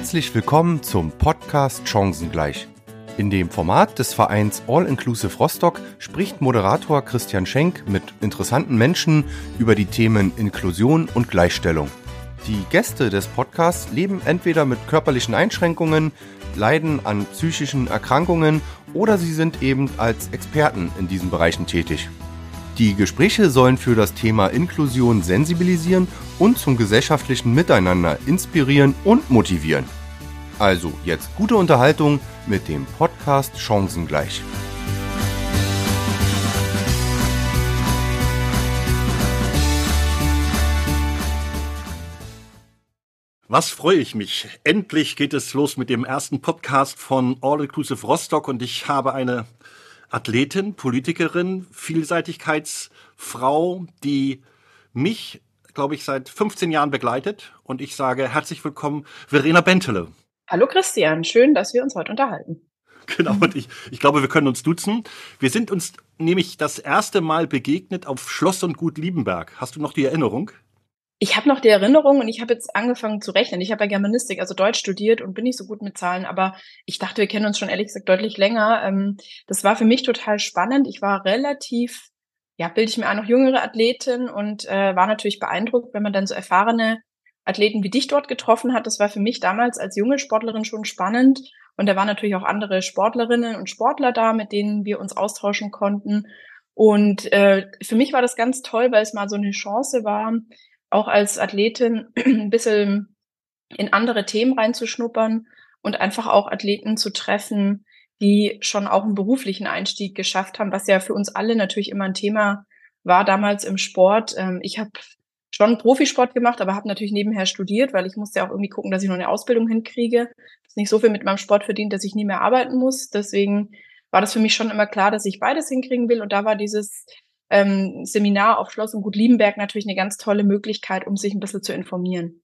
Herzlich willkommen zum Podcast Chancengleich. In dem Format des Vereins All Inclusive Rostock spricht Moderator Christian Schenk mit interessanten Menschen über die Themen Inklusion und Gleichstellung. Die Gäste des Podcasts leben entweder mit körperlichen Einschränkungen, leiden an psychischen Erkrankungen oder sie sind eben als Experten in diesen Bereichen tätig. Die Gespräche sollen für das Thema Inklusion sensibilisieren und zum gesellschaftlichen Miteinander inspirieren und motivieren. Also jetzt gute Unterhaltung mit dem Podcast Chancengleich. Was freue ich mich. Endlich geht es los mit dem ersten Podcast von All Inclusive Rostock und ich habe eine Athletin, Politikerin, Vielseitigkeitsfrau, die mich, glaube ich, seit 15 Jahren begleitet. Und ich sage herzlich willkommen, Verena Bentele. Hallo Christian, schön, dass wir uns heute unterhalten. Genau, und ich, ich glaube, wir können uns duzen. Wir sind uns nämlich das erste Mal begegnet auf Schloss und Gut Liebenberg. Hast du noch die Erinnerung? Ich habe noch die Erinnerung und ich habe jetzt angefangen zu rechnen. Ich habe ja Germanistik, also Deutsch studiert und bin nicht so gut mit Zahlen, aber ich dachte, wir kennen uns schon ehrlich gesagt deutlich länger. Ähm, das war für mich total spannend. Ich war relativ, ja, bilde ich mir an, noch jüngere Athletin und äh, war natürlich beeindruckt, wenn man dann so erfahrene Athleten wie dich dort getroffen hat. Das war für mich damals als junge Sportlerin schon spannend. Und da waren natürlich auch andere Sportlerinnen und Sportler da, mit denen wir uns austauschen konnten. Und äh, für mich war das ganz toll, weil es mal so eine Chance war, auch als Athletin ein bisschen in andere Themen reinzuschnuppern und einfach auch Athleten zu treffen, die schon auch einen beruflichen Einstieg geschafft haben, was ja für uns alle natürlich immer ein Thema war damals im Sport. Ähm, ich habe schon Profisport gemacht, aber habe natürlich nebenher studiert, weil ich musste ja auch irgendwie gucken, dass ich noch eine Ausbildung hinkriege. Ist nicht so viel mit meinem Sport verdient, dass ich nie mehr arbeiten muss. Deswegen war das für mich schon immer klar, dass ich beides hinkriegen will. Und da war dieses ähm, Seminar auf Schloss und Gut Liebenberg natürlich eine ganz tolle Möglichkeit, um sich ein bisschen zu informieren.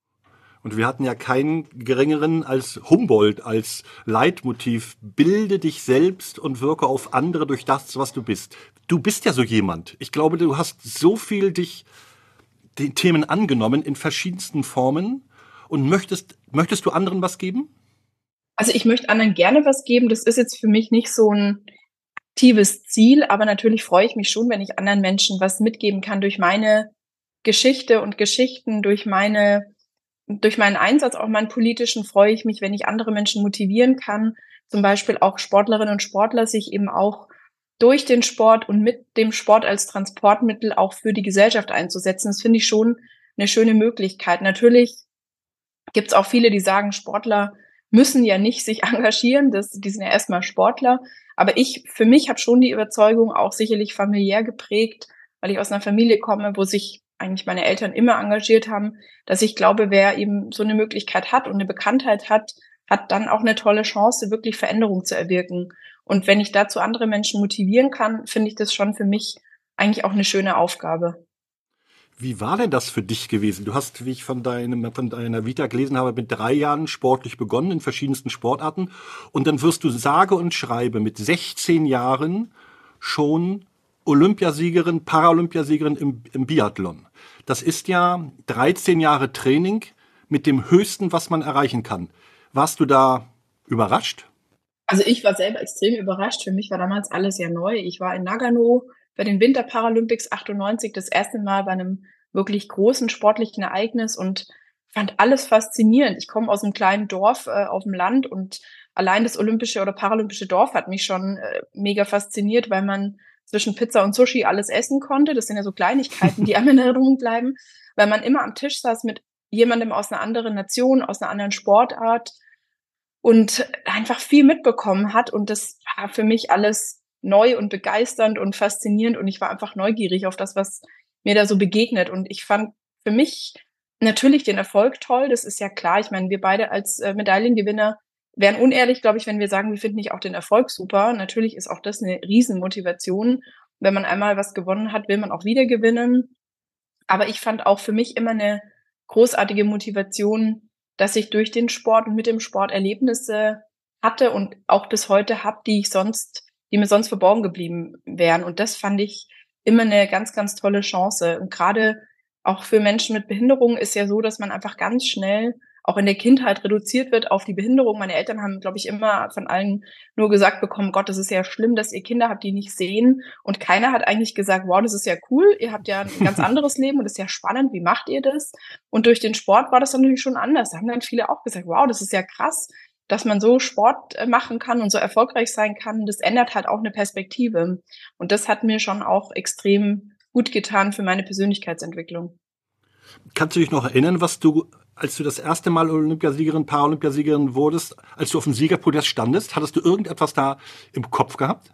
Und wir hatten ja keinen geringeren als Humboldt als Leitmotiv. Bilde dich selbst und wirke auf andere durch das, was du bist. Du bist ja so jemand. Ich glaube, du hast so viel dich den Themen angenommen in verschiedensten Formen und möchtest, möchtest du anderen was geben? Also ich möchte anderen gerne was geben. Das ist jetzt für mich nicht so ein aktives Ziel, aber natürlich freue ich mich schon, wenn ich anderen Menschen was mitgeben kann durch meine Geschichte und Geschichten, durch meine, durch meinen Einsatz, auch meinen politischen, freue ich mich, wenn ich andere Menschen motivieren kann, zum Beispiel auch Sportlerinnen und Sportler, sich eben auch durch den Sport und mit dem Sport als Transportmittel auch für die Gesellschaft einzusetzen. Das finde ich schon eine schöne Möglichkeit. Natürlich gibt es auch viele, die sagen, Sportler müssen ja nicht sich engagieren, das, die sind ja erstmal Sportler. Aber ich, für mich habe schon die Überzeugung, auch sicherlich familiär geprägt, weil ich aus einer Familie komme, wo sich eigentlich meine Eltern immer engagiert haben, dass ich glaube, wer eben so eine Möglichkeit hat und eine Bekanntheit hat, hat dann auch eine tolle Chance, wirklich Veränderung zu erwirken. Und wenn ich dazu andere Menschen motivieren kann, finde ich das schon für mich eigentlich auch eine schöne Aufgabe. Wie war denn das für dich gewesen? Du hast, wie ich von, deinem, von deiner Vita gelesen habe, mit drei Jahren sportlich begonnen in verschiedensten Sportarten. Und dann wirst du sage und schreibe mit 16 Jahren schon Olympiasiegerin, Paralympiasiegerin im, im Biathlon. Das ist ja 13 Jahre Training mit dem Höchsten, was man erreichen kann. Warst du da überrascht? Also ich war selber extrem überrascht. Für mich war damals alles ja neu. Ich war in Nagano bei den Winter Paralympics 98 das erste Mal bei einem wirklich großen sportlichen Ereignis und fand alles faszinierend. Ich komme aus einem kleinen Dorf äh, auf dem Land und allein das olympische oder paralympische Dorf hat mich schon äh, mega fasziniert, weil man zwischen Pizza und Sushi alles essen konnte. Das sind ja so Kleinigkeiten, die einem in Erinnerung bleiben, weil man immer am Tisch saß mit jemandem aus einer anderen Nation, aus einer anderen Sportart und einfach viel mitbekommen hat. Und das war für mich alles neu und begeisternd und faszinierend und ich war einfach neugierig auf das, was mir da so begegnet. Und ich fand für mich natürlich den Erfolg toll, das ist ja klar. Ich meine, wir beide als äh, Medaillengewinner wären unehrlich, glaube ich, wenn wir sagen, wir finden nicht auch den Erfolg super. Natürlich ist auch das eine Riesenmotivation. Wenn man einmal was gewonnen hat, will man auch wieder gewinnen. Aber ich fand auch für mich immer eine großartige Motivation, dass ich durch den Sport und mit dem Sport Erlebnisse hatte und auch bis heute habe, die ich sonst die mir sonst verborgen geblieben wären. Und das fand ich immer eine ganz, ganz tolle Chance. Und gerade auch für Menschen mit Behinderung ist ja so, dass man einfach ganz schnell auch in der Kindheit reduziert wird auf die Behinderung. Meine Eltern haben, glaube ich, immer von allen nur gesagt bekommen, Gott, das ist ja schlimm, dass ihr Kinder habt, die nicht sehen. Und keiner hat eigentlich gesagt, wow, das ist ja cool, ihr habt ja ein ganz anderes Leben und das ist ja spannend, wie macht ihr das? Und durch den Sport war das dann natürlich schon anders. Da haben dann viele auch gesagt, wow, das ist ja krass, dass man so Sport äh, machen kann und so erfolgreich sein kann. Das ändert halt auch eine Perspektive. Und das hat mir schon auch extrem gut getan für meine Persönlichkeitsentwicklung. Kannst du dich noch erinnern, was du als du das erste Mal Olympiasiegerin, Paralympiasiegerin wurdest, als du auf dem Siegerpodest standest, hattest du irgendetwas da im Kopf gehabt?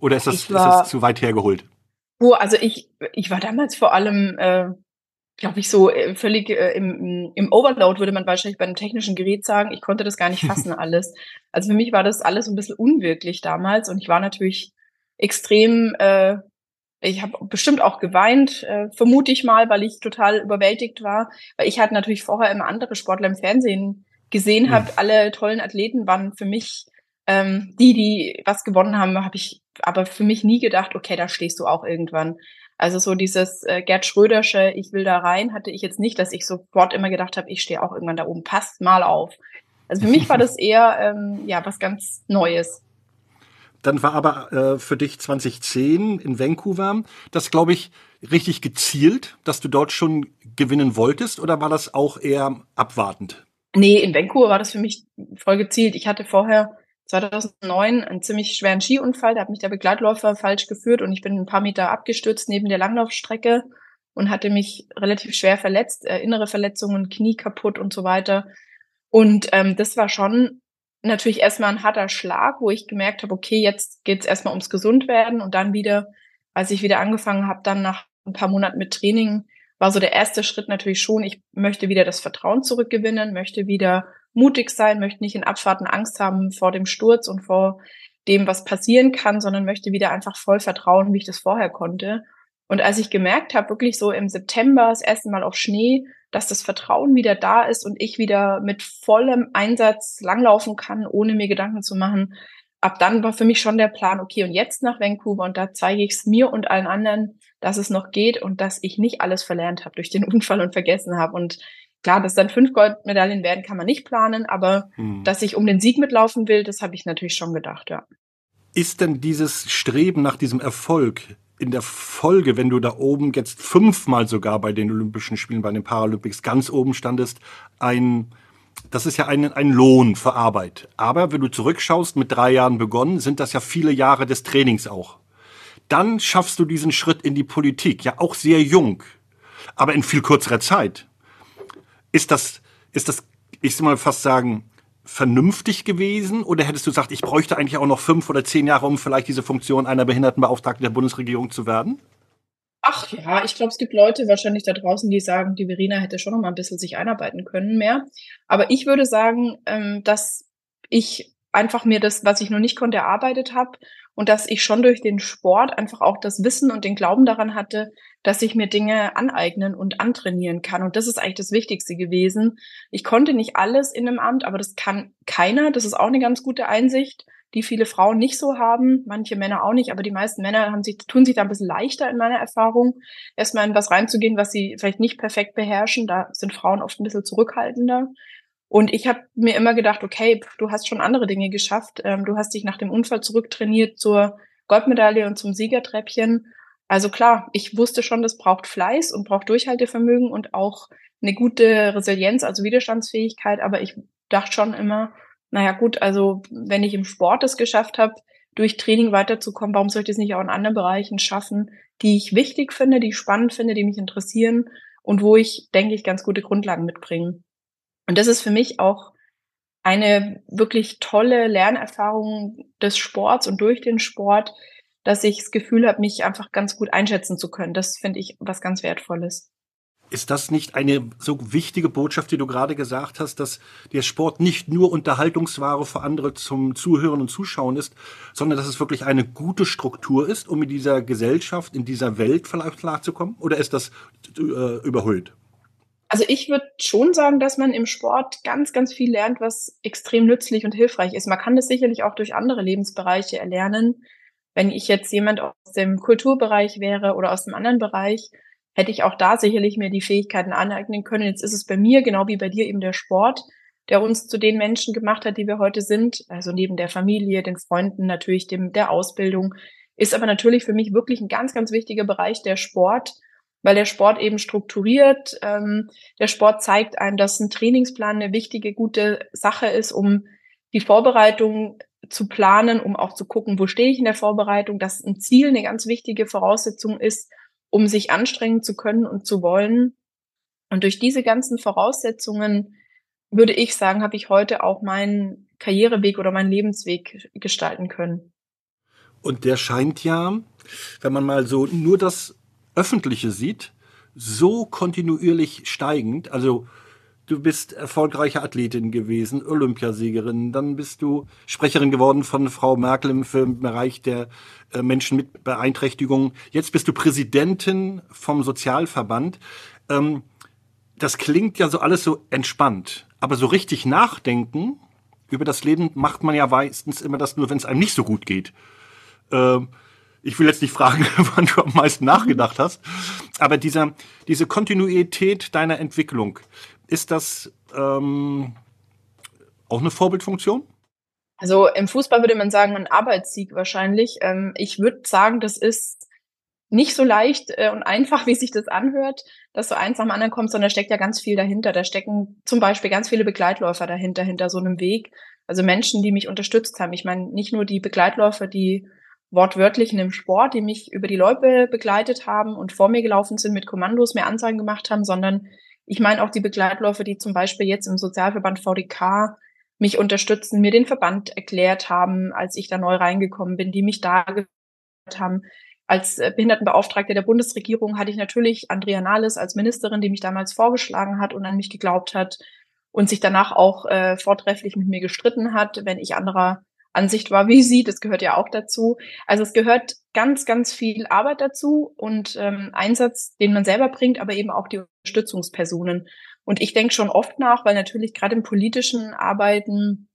Oder ist das, war, ist das zu weit hergeholt? Oh, also ich, ich war damals vor allem, äh, glaube ich, so äh, völlig äh, im, im Overload, würde man wahrscheinlich bei einem technischen Gerät sagen. Ich konnte das gar nicht fassen alles. Also für mich war das alles ein bisschen unwirklich damals und ich war natürlich extrem äh, ich habe bestimmt auch geweint, äh, vermute ich mal, weil ich total überwältigt war. Weil ich halt natürlich vorher immer andere Sportler im Fernsehen gesehen habe. Mhm. Alle tollen Athleten waren für mich ähm, die, die was gewonnen haben, habe ich aber für mich nie gedacht, okay, da stehst du auch irgendwann. Also so dieses äh, Gerd Schrödersche, ich will da rein, hatte ich jetzt nicht, dass ich sofort immer gedacht habe, ich stehe auch irgendwann da oben, passt mal auf. Also für mich war das eher ähm, ja was ganz Neues. Dann war aber äh, für dich 2010 in Vancouver das, glaube ich, richtig gezielt, dass du dort schon gewinnen wolltest oder war das auch eher abwartend? Nee, in Vancouver war das für mich voll gezielt. Ich hatte vorher 2009 einen ziemlich schweren Skiunfall, da hat mich der Begleitläufer falsch geführt und ich bin ein paar Meter abgestürzt neben der Langlaufstrecke und hatte mich relativ schwer verletzt, äh, innere Verletzungen, Knie kaputt und so weiter. Und ähm, das war schon natürlich erstmal ein harter Schlag, wo ich gemerkt habe, okay, jetzt geht's erstmal ums Gesundwerden und dann wieder, als ich wieder angefangen habe, dann nach ein paar Monaten mit Training, war so der erste Schritt natürlich schon, ich möchte wieder das Vertrauen zurückgewinnen, möchte wieder mutig sein, möchte nicht in Abfahrten Angst haben vor dem Sturz und vor dem, was passieren kann, sondern möchte wieder einfach voll vertrauen, wie ich das vorher konnte. Und als ich gemerkt habe, wirklich so im September, das erste Mal auf Schnee, dass das Vertrauen wieder da ist und ich wieder mit vollem Einsatz langlaufen kann, ohne mir Gedanken zu machen. Ab dann war für mich schon der Plan, okay, und jetzt nach Vancouver und da zeige ich es mir und allen anderen, dass es noch geht und dass ich nicht alles verlernt habe durch den Unfall und vergessen habe. Und klar, dass dann fünf Goldmedaillen werden, kann man nicht planen, aber hm. dass ich um den Sieg mitlaufen will, das habe ich natürlich schon gedacht, ja. Ist denn dieses Streben nach diesem Erfolg in der Folge, wenn du da oben jetzt fünfmal sogar bei den Olympischen Spielen, bei den Paralympics ganz oben standest, ein, das ist ja ein, ein Lohn für Arbeit. Aber wenn du zurückschaust, mit drei Jahren begonnen, sind das ja viele Jahre des Trainings auch. Dann schaffst du diesen Schritt in die Politik, ja auch sehr jung, aber in viel kürzerer Zeit. Ist das, ist das, ich soll mal fast sagen, vernünftig gewesen? Oder hättest du gesagt, ich bräuchte eigentlich auch noch fünf oder zehn Jahre, um vielleicht diese Funktion einer Behindertenbeauftragten der Bundesregierung zu werden? Ach ja, ich glaube, es gibt Leute wahrscheinlich da draußen, die sagen, die Verena hätte schon noch mal ein bisschen sich einarbeiten können mehr. Aber ich würde sagen, ähm, dass ich einfach mir das, was ich noch nicht konnte, erarbeitet habe und dass ich schon durch den Sport einfach auch das Wissen und den Glauben daran hatte, dass ich mir Dinge aneignen und antrainieren kann. Und das ist eigentlich das Wichtigste gewesen. Ich konnte nicht alles in einem Amt, aber das kann keiner. Das ist auch eine ganz gute Einsicht, die viele Frauen nicht so haben, manche Männer auch nicht, aber die meisten Männer haben sich, tun sich da ein bisschen leichter in meiner Erfahrung, erstmal in was reinzugehen, was sie vielleicht nicht perfekt beherrschen. Da sind Frauen oft ein bisschen zurückhaltender. Und ich habe mir immer gedacht, okay, du hast schon andere Dinge geschafft. Ähm, du hast dich nach dem Unfall zurücktrainiert zur Goldmedaille und zum Siegertreppchen. Also klar, ich wusste schon, das braucht Fleiß und braucht Durchhaltevermögen und auch eine gute Resilienz, also Widerstandsfähigkeit. Aber ich dachte schon immer, naja gut, also wenn ich im Sport es geschafft habe, durch Training weiterzukommen, warum soll ich das nicht auch in anderen Bereichen schaffen, die ich wichtig finde, die ich spannend finde, die mich interessieren und wo ich, denke ich, ganz gute Grundlagen mitbringe. Und das ist für mich auch eine wirklich tolle Lernerfahrung des Sports und durch den Sport, dass ich das Gefühl habe, mich einfach ganz gut einschätzen zu können. Das finde ich was ganz Wertvolles. Ist das nicht eine so wichtige Botschaft, die du gerade gesagt hast, dass der Sport nicht nur Unterhaltungsware für andere zum Zuhören und Zuschauen ist, sondern dass es wirklich eine gute Struktur ist, um in dieser Gesellschaft, in dieser Welt vielleicht klarzukommen? Oder ist das äh, überhöht? Also ich würde schon sagen, dass man im Sport ganz, ganz viel lernt, was extrem nützlich und hilfreich ist. Man kann das sicherlich auch durch andere Lebensbereiche erlernen. Wenn ich jetzt jemand aus dem Kulturbereich wäre oder aus einem anderen Bereich, hätte ich auch da sicherlich mir die Fähigkeiten aneignen können. Jetzt ist es bei mir, genau wie bei dir, eben der Sport, der uns zu den Menschen gemacht hat, die wir heute sind. Also neben der Familie, den Freunden, natürlich dem, der Ausbildung, ist aber natürlich für mich wirklich ein ganz, ganz wichtiger Bereich der Sport, weil der Sport eben strukturiert. Ähm, der Sport zeigt einem, dass ein Trainingsplan eine wichtige, gute Sache ist, um die Vorbereitung zu planen, um auch zu gucken, wo stehe ich in der Vorbereitung, dass ein Ziel eine ganz wichtige Voraussetzung ist, um sich anstrengen zu können und zu wollen. Und durch diese ganzen Voraussetzungen würde ich sagen, habe ich heute auch meinen Karriereweg oder meinen Lebensweg gestalten können. Und der scheint ja, wenn man mal so nur das Öffentliche sieht, so kontinuierlich steigend. Also du bist erfolgreiche Athletin gewesen, Olympiasiegerin, dann bist du Sprecherin geworden von Frau Merkel im Bereich der äh, Menschen mit Beeinträchtigungen. Jetzt bist du Präsidentin vom Sozialverband. Ähm, das klingt ja so alles so entspannt, aber so richtig nachdenken über das Leben macht man ja meistens immer das nur, wenn es einem nicht so gut geht. Ähm, ich will jetzt nicht fragen, wann du am meisten nachgedacht hast, aber dieser, diese Kontinuität deiner Entwicklung, ist das ähm, auch eine Vorbildfunktion? Also im Fußball würde man sagen, ein Arbeitssieg wahrscheinlich. Ähm, ich würde sagen, das ist nicht so leicht äh, und einfach, wie sich das anhört, dass so eins am anderen kommt, sondern da steckt ja ganz viel dahinter. Da stecken zum Beispiel ganz viele Begleitläufer dahinter, hinter so einem Weg. Also Menschen, die mich unterstützt haben. Ich meine, nicht nur die Begleitläufer, die wortwörtlich in dem Sport, die mich über die Loipe begleitet haben und vor mir gelaufen sind, mit Kommandos mir Anzeigen gemacht haben, sondern ich meine auch die Begleitläufer, die zum Beispiel jetzt im Sozialverband VDK mich unterstützen, mir den Verband erklärt haben, als ich da neu reingekommen bin, die mich da haben. Als äh, Behindertenbeauftragte der Bundesregierung hatte ich natürlich Andrea Nahles als Ministerin, die mich damals vorgeschlagen hat und an mich geglaubt hat und sich danach auch äh, vortrefflich mit mir gestritten hat, wenn ich anderer Ansicht war wie sie. Das gehört ja auch dazu. Also es gehört ganz, ganz viel Arbeit dazu und ähm, Einsatz, den man selber bringt, aber eben auch die Unterstützungspersonen. Und ich denke schon oft nach, weil natürlich gerade im politischen Arbeiten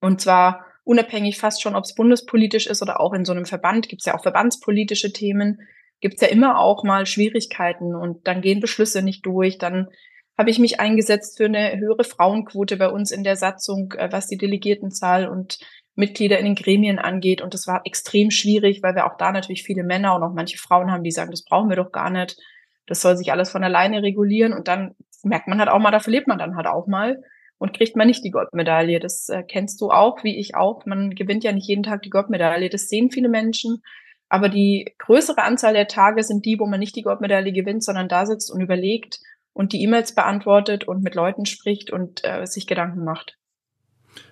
und zwar unabhängig fast schon, ob es bundespolitisch ist oder auch in so einem Verband, gibt es ja auch verbandspolitische Themen, gibt es ja immer auch mal Schwierigkeiten und dann gehen Beschlüsse nicht durch, dann habe ich mich eingesetzt für eine höhere Frauenquote bei uns in der Satzung, äh, was die Delegiertenzahl und Mitglieder in den Gremien angeht. Und das war extrem schwierig, weil wir auch da natürlich viele Männer und auch manche Frauen haben, die sagen, das brauchen wir doch gar nicht. Das soll sich alles von alleine regulieren. Und dann merkt man halt auch mal, da verliert man dann halt auch mal und kriegt man nicht die Goldmedaille. Das äh, kennst du auch, wie ich auch. Man gewinnt ja nicht jeden Tag die Goldmedaille. Das sehen viele Menschen. Aber die größere Anzahl der Tage sind die, wo man nicht die Goldmedaille gewinnt, sondern da sitzt und überlegt und die E-Mails beantwortet und mit Leuten spricht und äh, sich Gedanken macht.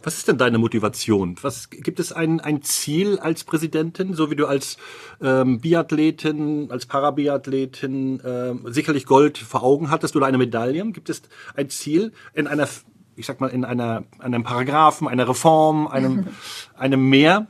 Was ist denn deine Motivation? Was gibt es ein, ein Ziel als Präsidentin, so wie du als ähm, Biathletin, als Parabiathletin äh, sicherlich Gold vor Augen hattest oder eine Medaille? Gibt es ein Ziel in einer, ich sag mal, in einer, einem Paragraphen, einer Reform, einem, einem mehr?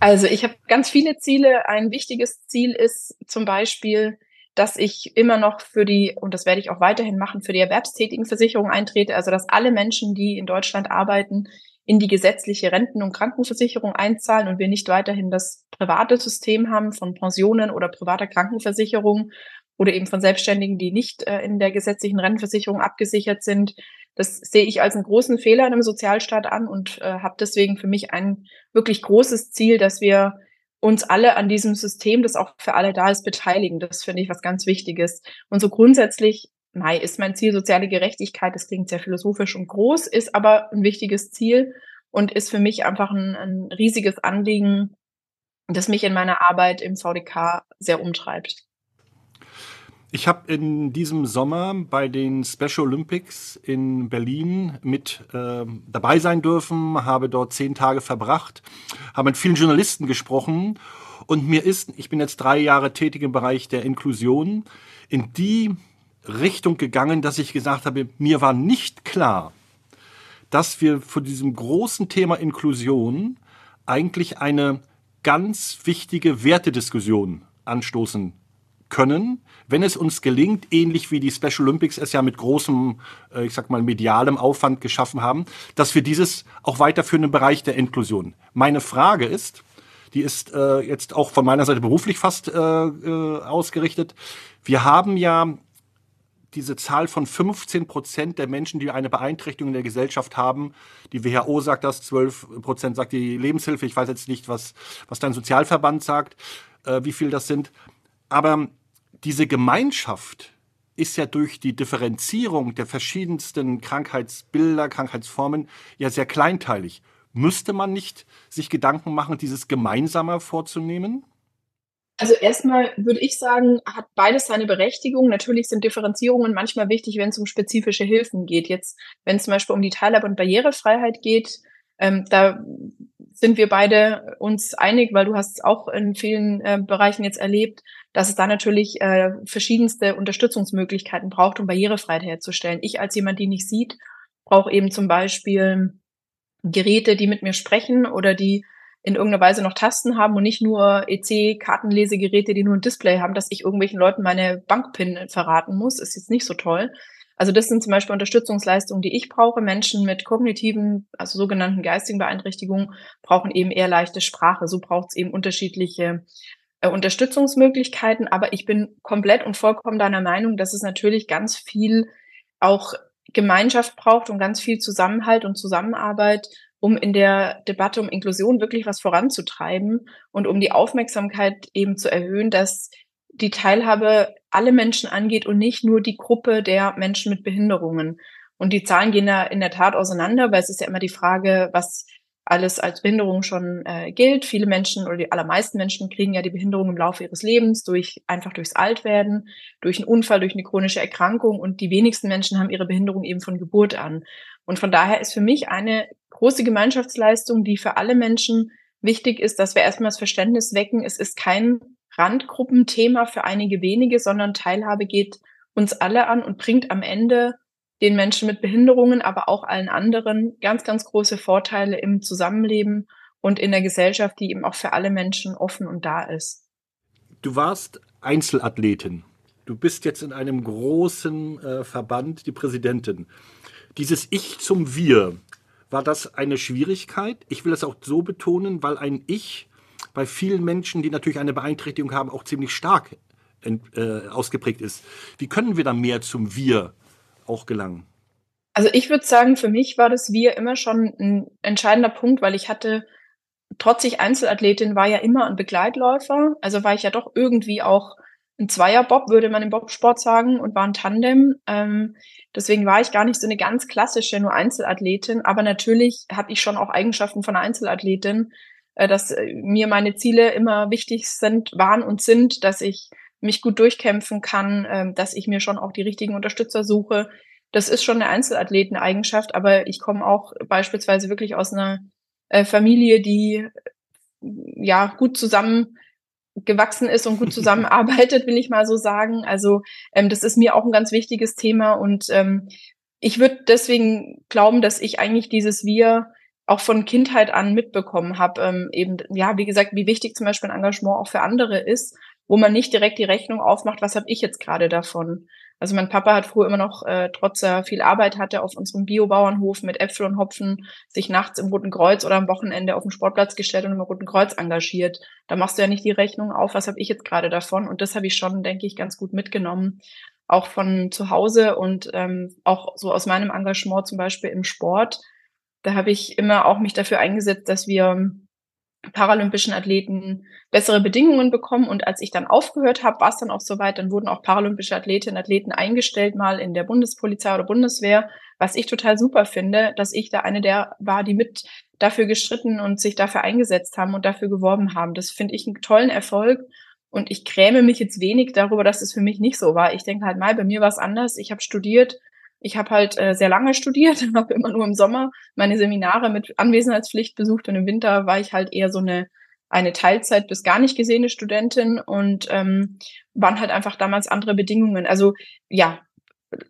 Also ich habe ganz viele Ziele. Ein wichtiges Ziel ist zum Beispiel dass ich immer noch für die, und das werde ich auch weiterhin machen, für die erwerbstätigen Versicherung eintrete, also dass alle Menschen, die in Deutschland arbeiten, in die gesetzliche Renten- und Krankenversicherung einzahlen und wir nicht weiterhin das private System haben von Pensionen oder privater Krankenversicherung oder eben von Selbstständigen, die nicht äh, in der gesetzlichen Rentenversicherung abgesichert sind. Das sehe ich als einen großen Fehler in einem Sozialstaat an und äh, habe deswegen für mich ein wirklich großes Ziel, dass wir uns alle an diesem System, das auch für alle da ist, beteiligen. Das finde ich was ganz Wichtiges. Und so grundsätzlich, nein, ist mein Ziel soziale Gerechtigkeit. Das klingt sehr philosophisch und groß, ist aber ein wichtiges Ziel und ist für mich einfach ein, ein riesiges Anliegen, das mich in meiner Arbeit im VDK sehr umtreibt. Ich habe in diesem Sommer bei den Special Olympics in Berlin mit äh, dabei sein dürfen, habe dort zehn Tage verbracht, habe mit vielen Journalisten gesprochen und mir ist, ich bin jetzt drei Jahre tätig im Bereich der Inklusion, in die Richtung gegangen, dass ich gesagt habe, mir war nicht klar, dass wir vor diesem großen Thema Inklusion eigentlich eine ganz wichtige Wertediskussion anstoßen können, wenn es uns gelingt, ähnlich wie die Special Olympics es ja mit großem, äh, ich sag mal, medialem Aufwand geschaffen haben, dass wir dieses auch weiterführen im Bereich der Inklusion. Meine Frage ist, Die ist äh, jetzt auch von meiner Seite beruflich fast äh, äh, ausgerichtet. Wir haben ja diese Zahl von 15 Prozent der Menschen, die eine Beeinträchtigung in der Gesellschaft haben. Die WHO sagt das, 12 Prozent sagt die Lebenshilfe. Ich weiß jetzt nicht, was, was dein Sozialverband sagt, äh, wie viel das sind. Aber diese Gemeinschaft ist ja durch die Differenzierung der verschiedensten Krankheitsbilder, Krankheitsformen ja sehr kleinteilig. Müsste man nicht sich Gedanken machen, dieses gemeinsamer vorzunehmen? Also erstmal würde ich sagen, hat beides seine Berechtigung. Natürlich sind Differenzierungen manchmal wichtig, wenn es um spezifische Hilfen geht. Jetzt, wenn es zum Beispiel um die Teilhabe und Barrierefreiheit geht, ähm, da sind wir beide uns einig, weil du hast es auch in vielen äh, Bereichen jetzt erlebt, dass es da natürlich äh, verschiedenste Unterstützungsmöglichkeiten braucht, um Barrierefreiheit herzustellen. Ich als jemand, die nicht sieht, brauche eben zum Beispiel Geräte, die mit mir sprechen oder die in irgendeiner Weise noch Tasten haben und nicht nur EC-Kartenlesegeräte, die nur ein Display haben, dass ich irgendwelchen Leuten meine Bankpin verraten muss, ist jetzt nicht so toll. Also das sind zum Beispiel Unterstützungsleistungen, die ich brauche. Menschen mit kognitiven, also sogenannten geistigen Beeinträchtigungen, brauchen eben eher leichte Sprache. So braucht es eben unterschiedliche äh, Unterstützungsmöglichkeiten. Aber ich bin komplett und vollkommen deiner Meinung, dass es natürlich ganz viel auch Gemeinschaft braucht und ganz viel Zusammenhalt und Zusammenarbeit, um in der Debatte um Inklusion wirklich was voranzutreiben und um die Aufmerksamkeit eben zu erhöhen, dass die Teilhabe alle Menschen angeht und nicht nur die Gruppe der Menschen mit Behinderungen. Und die Zahlen gehen da in der Tat auseinander, weil es ist ja immer die Frage, was alles als Behinderung schon äh, gilt. Viele Menschen oder die allermeisten Menschen kriegen ja die Behinderung im Laufe ihres Lebens durch einfach durchs Altwerden, durch einen Unfall, durch eine chronische Erkrankung und die wenigsten Menschen haben ihre Behinderung eben von Geburt an. Und von daher ist für mich eine große Gemeinschaftsleistung, die für alle Menschen wichtig ist, dass wir erstmal das Verständnis wecken, es ist kein Randgruppenthema für einige wenige, sondern Teilhabe geht uns alle an und bringt am Ende den Menschen mit Behinderungen, aber auch allen anderen ganz, ganz große Vorteile im Zusammenleben und in der Gesellschaft, die eben auch für alle Menschen offen und da ist. Du warst Einzelathletin. Du bist jetzt in einem großen äh, Verband die Präsidentin. Dieses Ich zum Wir, war das eine Schwierigkeit? Ich will das auch so betonen, weil ein Ich bei vielen Menschen, die natürlich eine Beeinträchtigung haben, auch ziemlich stark äh, ausgeprägt ist. Wie können wir da mehr zum Wir auch gelangen? Also ich würde sagen, für mich war das Wir immer schon ein entscheidender Punkt, weil ich hatte, trotz ich Einzelathletin war ja immer ein Begleitläufer. Also war ich ja doch irgendwie auch ein Zweierbob, würde man im Bobsport sagen, und war ein Tandem. Ähm, deswegen war ich gar nicht so eine ganz klassische nur Einzelathletin, aber natürlich habe ich schon auch Eigenschaften von Einzelathletin, dass äh, mir meine Ziele immer wichtig sind, waren und sind, dass ich mich gut durchkämpfen kann, äh, dass ich mir schon auch die richtigen Unterstützer suche. Das ist schon eine Einzelathleteneigenschaft, aber ich komme auch beispielsweise wirklich aus einer äh, Familie, die ja gut zusammen gewachsen ist und gut zusammenarbeitet, will ich mal so sagen. Also ähm, das ist mir auch ein ganz wichtiges Thema und ähm, ich würde deswegen glauben, dass ich eigentlich dieses Wir auch von Kindheit an mitbekommen habe. Ähm, eben, ja, wie gesagt, wie wichtig zum Beispiel ein Engagement auch für andere ist, wo man nicht direkt die Rechnung aufmacht, was habe ich jetzt gerade davon. Also mein Papa hat früher immer noch, äh, trotz er viel Arbeit hatte, auf unserem Biobauernhof mit Äpfel und Hopfen sich nachts im Roten Kreuz oder am Wochenende auf den Sportplatz gestellt und im Roten Kreuz engagiert. Da machst du ja nicht die Rechnung auf, was habe ich jetzt gerade davon. Und das habe ich schon, denke ich, ganz gut mitgenommen. Auch von zu Hause und ähm, auch so aus meinem Engagement zum Beispiel im Sport. Da habe ich immer auch mich dafür eingesetzt, dass wir paralympischen Athleten bessere Bedingungen bekommen. Und als ich dann aufgehört habe, war es dann auch soweit, dann wurden auch paralympische Athletinnen und Athleten eingestellt, mal in der Bundespolizei oder Bundeswehr, was ich total super finde, dass ich da eine der war, die mit dafür gestritten und sich dafür eingesetzt haben und dafür geworben haben. Das finde ich einen tollen Erfolg. Und ich gräme mich jetzt wenig darüber, dass es für mich nicht so war. Ich denke halt mal, bei mir war es anders. Ich habe studiert, ich habe halt äh, sehr lange studiert, habe immer nur im Sommer meine Seminare mit Anwesenheitspflicht besucht und im Winter war ich halt eher so eine eine Teilzeit bis gar nicht gesehene Studentin und ähm, waren halt einfach damals andere Bedingungen. Also ja,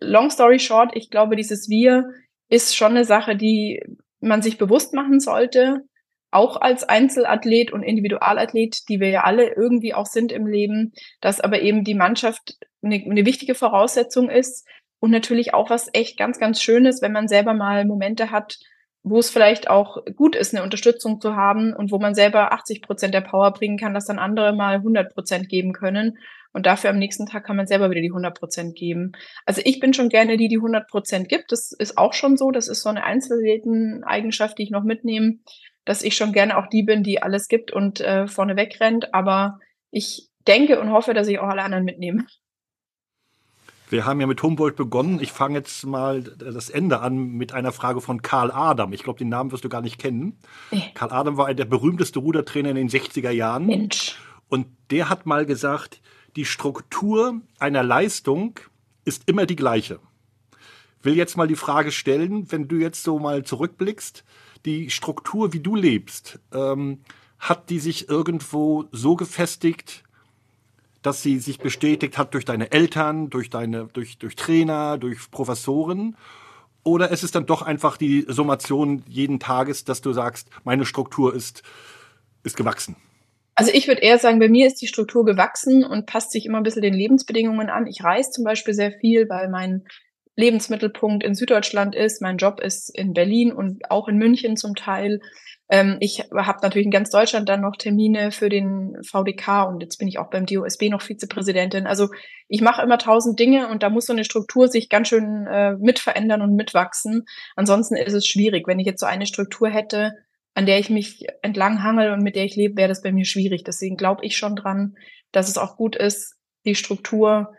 long story short, ich glaube, dieses Wir ist schon eine Sache, die man sich bewusst machen sollte, auch als Einzelathlet und Individualathlet, die wir ja alle irgendwie auch sind im Leben, dass aber eben die Mannschaft eine, eine wichtige Voraussetzung ist, und natürlich auch was echt ganz, ganz Schönes, wenn man selber mal Momente hat, wo es vielleicht auch gut ist, eine Unterstützung zu haben und wo man selber 80 Prozent der Power bringen kann, dass dann andere mal 100 Prozent geben können. Und dafür am nächsten Tag kann man selber wieder die 100 Prozent geben. Also ich bin schon gerne die, die 100 Prozent gibt. Das ist auch schon so. Das ist so eine Einzelheiten-Eigenschaft, die ich noch mitnehme, dass ich schon gerne auch die bin, die alles gibt und äh, vorne wegrennt. Aber ich denke und hoffe, dass ich auch alle anderen mitnehme. Wir haben ja mit Humboldt begonnen. Ich fange jetzt mal das Ende an mit einer Frage von Karl Adam. Ich glaube, den Namen wirst du gar nicht kennen. Nee. Karl Adam war der berühmteste Rudertrainer in den 60er Jahren. Mensch. Und der hat mal gesagt, die Struktur einer Leistung ist immer die gleiche. Will jetzt mal die Frage stellen, wenn du jetzt so mal zurückblickst, die Struktur, wie du lebst, ähm, hat die sich irgendwo so gefestigt, dass sie sich bestätigt hat durch deine Eltern, durch deine, durch, durch Trainer, durch Professoren? Oder ist es dann doch einfach die Summation jeden Tages, dass du sagst, meine Struktur ist, ist gewachsen? Also ich würde eher sagen, bei mir ist die Struktur gewachsen und passt sich immer ein bisschen den Lebensbedingungen an. Ich reise zum Beispiel sehr viel, weil mein Lebensmittelpunkt in Süddeutschland ist. Mein Job ist in Berlin und auch in München zum Teil. Ähm, ich habe natürlich in ganz Deutschland dann noch Termine für den VDK und jetzt bin ich auch beim DOSB noch Vizepräsidentin. Also ich mache immer tausend Dinge und da muss so eine Struktur sich ganz schön äh, mit und mitwachsen. Ansonsten ist es schwierig. Wenn ich jetzt so eine Struktur hätte, an der ich mich entlang hangel und mit der ich lebe, wäre das bei mir schwierig. Deswegen glaube ich schon dran, dass es auch gut ist, die Struktur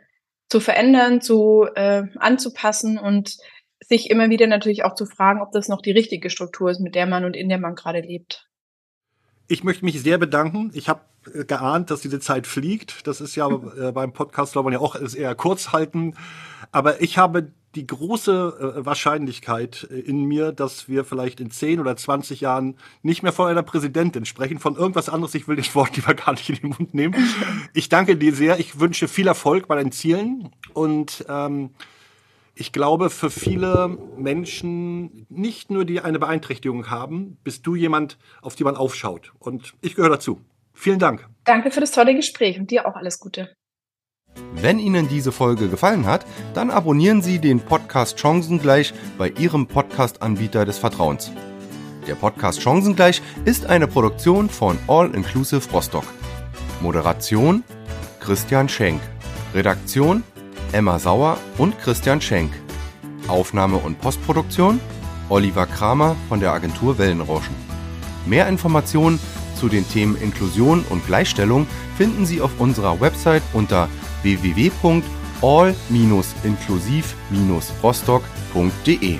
zu verändern, zu äh, anzupassen und sich immer wieder natürlich auch zu fragen, ob das noch die richtige Struktur ist, mit der man und in der man gerade lebt. Ich möchte mich sehr bedanken. Ich habe äh, geahnt, dass diese Zeit fliegt. Das ist ja äh, beim Podcast, soll man ja auch eher kurz halten. Aber ich habe die große äh, Wahrscheinlichkeit in mir, dass wir vielleicht in 10 oder 20 Jahren nicht mehr von einer Präsidentin sprechen, von irgendwas anderes. Ich will das Wort lieber gar nicht in den Mund nehmen. Ich danke dir sehr. Ich wünsche viel Erfolg bei deinen Zielen und ähm, ich glaube, für viele Menschen, nicht nur die eine Beeinträchtigung haben, bist du jemand, auf die man aufschaut. Und ich gehöre dazu. Vielen Dank. Danke für das tolle Gespräch und dir auch alles Gute. Wenn Ihnen diese Folge gefallen hat, dann abonnieren Sie den Podcast Chancengleich bei Ihrem Podcast-Anbieter des Vertrauens. Der Podcast Chancengleich ist eine Produktion von All Inclusive Rostock. Moderation Christian Schenk. Redaktion Emma Sauer und Christian Schenk. Aufnahme und Postproduktion Oliver Kramer von der Agentur Wellenrauschen. Mehr Informationen zu den Themen Inklusion und Gleichstellung finden Sie auf unserer Website unter www.all-inklusiv-rostock.de.